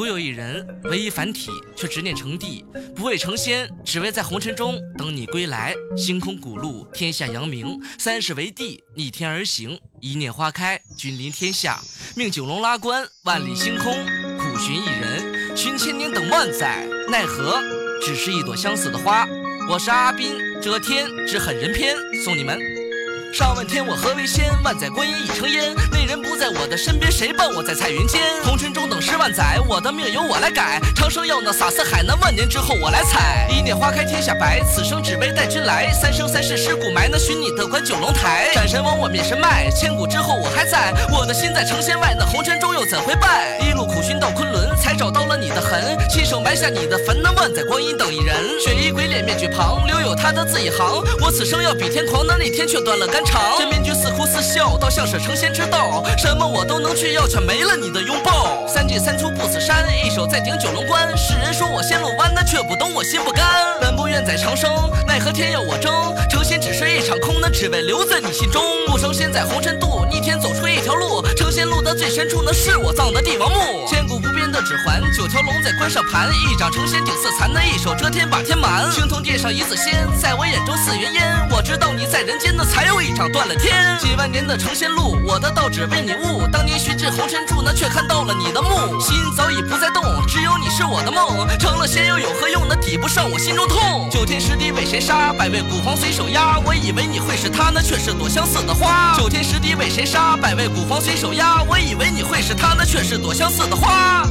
古有一人，唯一凡体，却执念成帝，不为成仙，只为在红尘中等你归来。星空古路，天下扬名，三世为帝，逆天而行，一念花开，君临天下，命九龙拉关，万里星空，苦寻一人，寻千年等万载，奈何只是一朵相似的花。我是阿斌，遮天之狠人篇，送你们。上问天，我何为仙？万载观音已成烟。那人不在我的身边，谁伴我在彩云间？红尘中等十万载，我的命由我来改。长生要那洒四海，那万年之后我来采。一念花开天下白，此生只为待君来。三生三世尸骨埋，那寻你的关九龙台。斩神往我灭神脉，千古之后我还在。我的心在成仙外，那红尘中又怎会败？一路苦寻到昆仑，才找到了你的痕。亲手埋下你的坟，那万载光阴等一人。雪衣鬼脸面具旁，留他的字一行。我此生要比天狂，那那天却断了肝肠。这面具似哭似笑，倒像是成仙之道。什么我都能去要，却没了你的拥抱。三进三出不死山，一手在顶九龙关。世人说我仙路弯，那却不懂我心不甘。本不愿再长生，奈何天要我争。成仙只是一场空，那只为留在你心中。不成仙在红尘渡，逆天走出一条路。成仙路的最深处，那是我葬的帝王墓。千古不变，条龙在关上盘。一掌成仙顶似残，那一手遮天把天瞒。青铜殿上一字仙，在我眼中似云烟。我知道你在人间，那才有一。掌断了天，几万年的成仙路，我的道只为你悟。当年寻至红尘处，那却看到了你的墓。心早已不再动，只有你是我的梦。成了仙又有何用？那抵不上我心中痛。九天十地为谁杀？百位古皇随手压。我以为你会是他，那却是朵相似的花。九天十地为谁杀？百位古皇随手压。我以为你会是他，那却是朵相似的花。